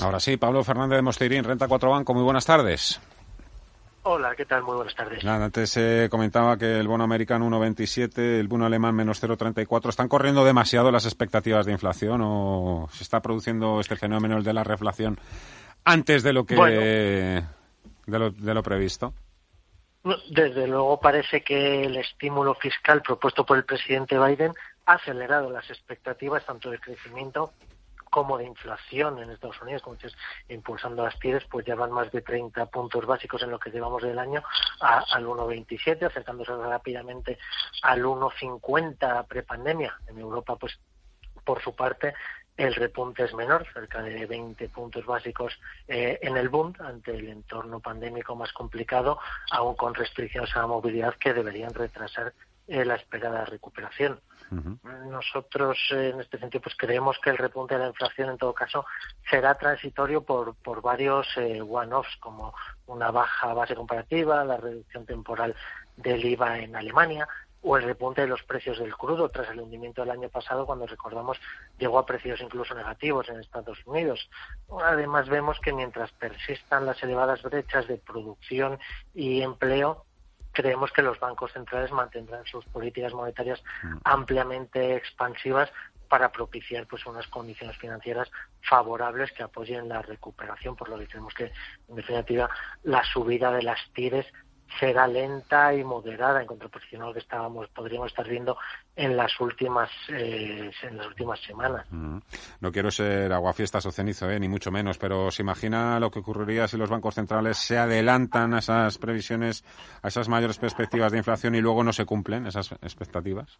Ahora sí, Pablo Fernández de Mosteirín, Renta 4 Banco, muy buenas tardes. Hola, ¿qué tal? Muy buenas tardes. Nada, antes se eh, comentaba que el bono americano 1,27, el bono alemán menos 0,34. ¿Están corriendo demasiado las expectativas de inflación o se está produciendo este fenómeno de la reflación antes de lo que de, lo, de lo previsto? Desde luego parece que el estímulo fiscal propuesto por el presidente Biden ha acelerado las expectativas tanto de crecimiento como de inflación en Estados Unidos, como dices, impulsando las TIRES, pues ya van más de 30 puntos básicos en lo que llevamos del año al 1,27, acercándose rápidamente al 1,50 prepandemia. En Europa, pues por su parte, el repunte es menor, cerca de 20 puntos básicos eh, en el Bund, ante el entorno pandémico más complicado, aún con restricciones a la movilidad que deberían retrasar eh, la esperada recuperación. Nosotros, eh, en este sentido, pues creemos que el repunte de la inflación, en todo caso, será transitorio por, por varios eh, one-offs, como una baja base comparativa, la reducción temporal del IVA en Alemania, o el repunte de los precios del crudo tras el hundimiento del año pasado, cuando recordamos llegó a precios incluso negativos en Estados Unidos. Además, vemos que mientras persistan las elevadas brechas de producción y empleo, creemos que los bancos centrales mantendrán sus políticas monetarias mm. ampliamente expansivas para propiciar pues unas condiciones financieras favorables que apoyen la recuperación, por lo que creemos que en definitiva la subida de las tires será lenta y moderada en contraposición a lo que estábamos podríamos estar viendo en las últimas eh, en las últimas semanas. Mm. No quiero ser aguafiestas o cenizo, eh, ni mucho menos, pero se imagina lo que ocurriría si los bancos centrales se adelantan a esas previsiones, a esas mayores perspectivas de inflación y luego no se cumplen esas expectativas.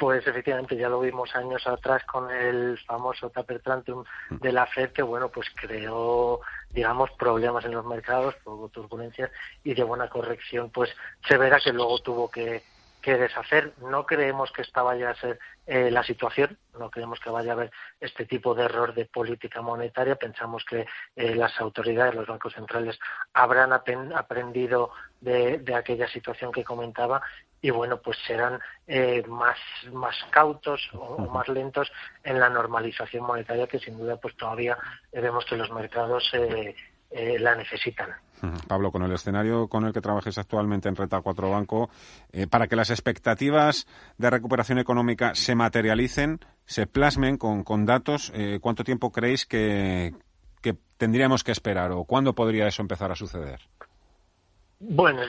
Pues efectivamente ya lo vimos años atrás con el famoso taper tantrum mm. de la Fed que bueno pues creó digamos problemas en los mercados, por turbulencias y de buena corrección pues se verá que luego tuvo que, que deshacer. No creemos que esta vaya a ser eh, la situación, no creemos que vaya a haber este tipo de error de política monetaria. Pensamos que eh, las autoridades, los bancos centrales habrán aprendido de, de aquella situación que comentaba y bueno, pues serán eh, más, más cautos o, más lentos en la normalización monetaria que sin duda pues todavía vemos que los mercados eh, eh, la necesitan. Pablo, con el escenario con el que trabajes actualmente en Reta 4 Banco, para que las expectativas de recuperación económica se materialicen, se plasmen con, con datos, ¿cuánto tiempo creéis que, que tendríamos que esperar o cuándo podría eso empezar a suceder? Bueno,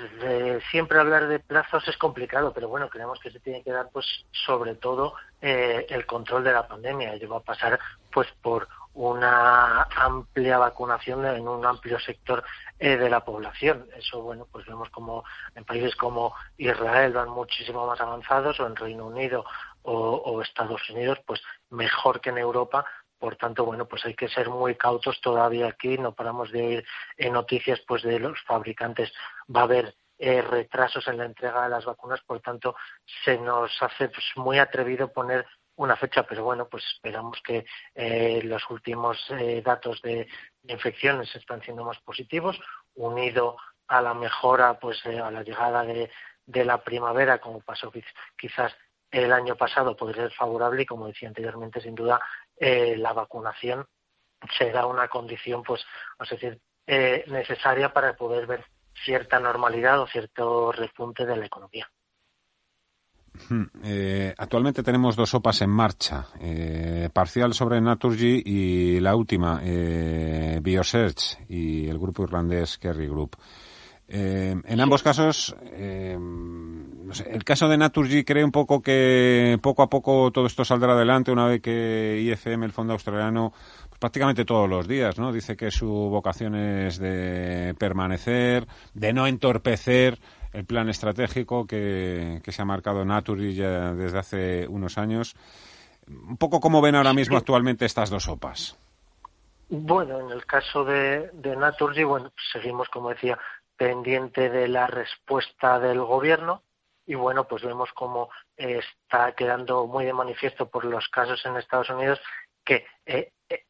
siempre hablar de plazos es complicado, pero bueno, creemos que se tiene que dar, pues, sobre todo eh, el control de la pandemia. Ello va a pasar, pues, por una amplia vacunación en un amplio sector eh, de la población. Eso, bueno, pues vemos como en países como Israel van muchísimo más avanzados, o en Reino Unido o, Estados Unidos, pues mejor que en Europa, por tanto, bueno, pues hay que ser muy cautos todavía aquí. No paramos de oír en noticias pues de los fabricantes. Va a haber eh, retrasos en la entrega de las vacunas, por tanto, se nos hace pues, muy atrevido poner una fecha, pero bueno, pues esperamos que eh, los últimos eh, datos de, infecciones están siendo más positivos, unido a la mejora, pues a la llegada de, la primavera, como pasó quizás el año pasado, podría ser favorable y, como decía anteriormente, sin duda eh, la vacunación será una condición, pues, a decir, eh, necesaria para poder ver cierta normalidad o cierto repunte de la economía. Hmm, eh, actualmente tenemos dos sopas en marcha, parcial sobre Naturgy y la última, Biosearch y el grupo irlandés Kerry Group. En ambos casos, el caso de Naturgy cree un poco que poco a poco todo esto saldrá adelante una vez que IFM, el fondo australiano, pues prácticamente todos los días, ¿no? Dice que su vocación es de permanecer, de no entorpecer el plan estratégico que, se ha marcado Naturgy ya desde hace unos años. Un poco cómo ven ahora mismo actualmente estas dos sopas. Bueno, en el caso de, de Naturgy, bueno, seguimos, como decía, pendiente de la respuesta del gobierno y bueno, pues vemos cómo está quedando muy de manifiesto por los casos en Estados Unidos que eh, eh,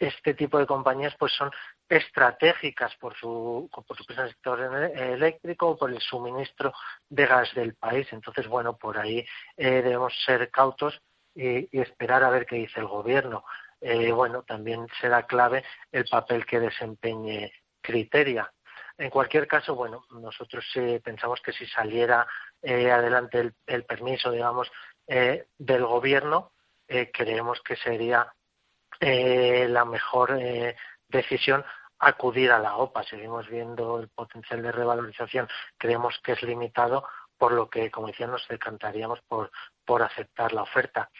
este tipo de compañías pues son estratégicas por su, por su sector eléctrico o por el suministro de gas del país. Entonces, bueno, por ahí eh, debemos ser cautos y, esperar a ver qué dice el gobierno. Eh, bueno, también será clave el papel que desempeñe Criteria. En cualquier caso, bueno, nosotros pensamos que si saliera eh, adelante el, permiso, digamos, del gobierno, creemos que sería la mejor decisión acudir a la OPA. Seguimos viendo el potencial de revalorización, creemos que es limitado, por lo que, como decía, nos decantaríamos por, por aceptar la oferta.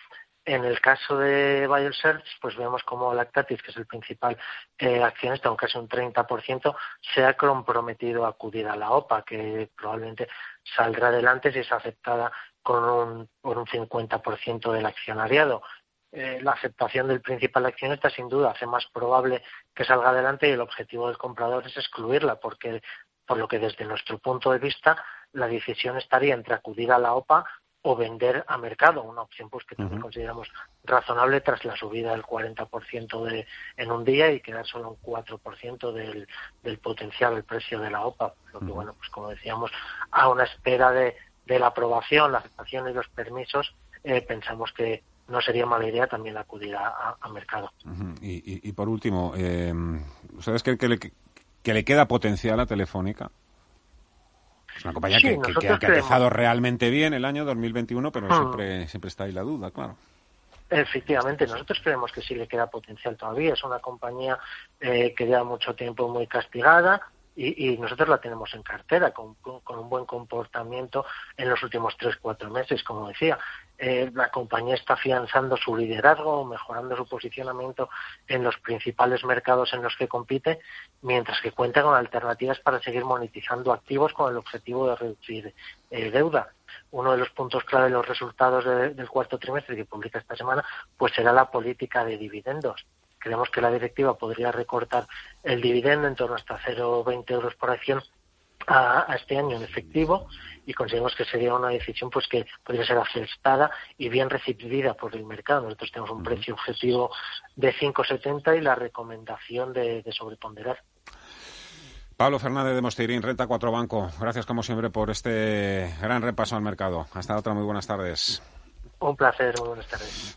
En el caso de BioSearch, pues vemos como Lactatis, que es el principal eh, accionista, aunque casi un 30%, se ha comprometido a acudir a la OPA, que probablemente saldrá adelante si es aceptada con un, por un 50% del accionariado. Eh, la aceptación del principal accionista sin duda hace más probable que salga adelante y el objetivo del comprador es excluirla, porque por lo que desde nuestro punto de vista la decisión estaría entre acudir a la OPA o vender a mercado, una opción pues que también consideramos razonable tras la subida del 40% de, en un día y quedar solo un 4% del, del potencial del precio de la OPA. Lo que, bueno, pues como decíamos, a una espera de, de la aprobación, la aceptación y los permisos, eh, pensamos que no sería mala idea también acudir a, mercado. y, y, por último, eh, ¿sabes que, que, le, que le queda potencial a Telefónica? Es una compañía que, que, ha empezado realmente bien el año 2021, pero hmm. siempre, siempre está ahí la duda, claro. Efectivamente, nosotros creemos que sí le queda potencial todavía. Es una compañía eh, que lleva mucho tiempo muy castigada, y, nosotros la tenemos en cartera con, un buen comportamiento en los últimos tres cuatro meses como decía. Eh, la compañía está afianzando su liderazgo mejorando su posicionamiento en los principales mercados en los que compite mientras que cuenta con alternativas para seguir monetizando activos con el objetivo de reducir eh, deuda. Uno de los puntos clave de los resultados del cuarto trimestre que publica esta semana pues será la política de dividendos creemos que la directiva podría recortar el dividendo en torno hasta 0,20 euros por acción a, este año en efectivo y consideramos que sería una decisión pues que podría ser aceptada y bien recibida por el mercado. Nosotros tenemos un precio objetivo de 5,70 y la recomendación de, sobreponderar. Pablo Fernández de Mosteirín, Renta 4 Banco. Gracias como siempre por este gran repaso al mercado. Hasta otra, muy buenas tardes. Un placer, muy buenas tardes.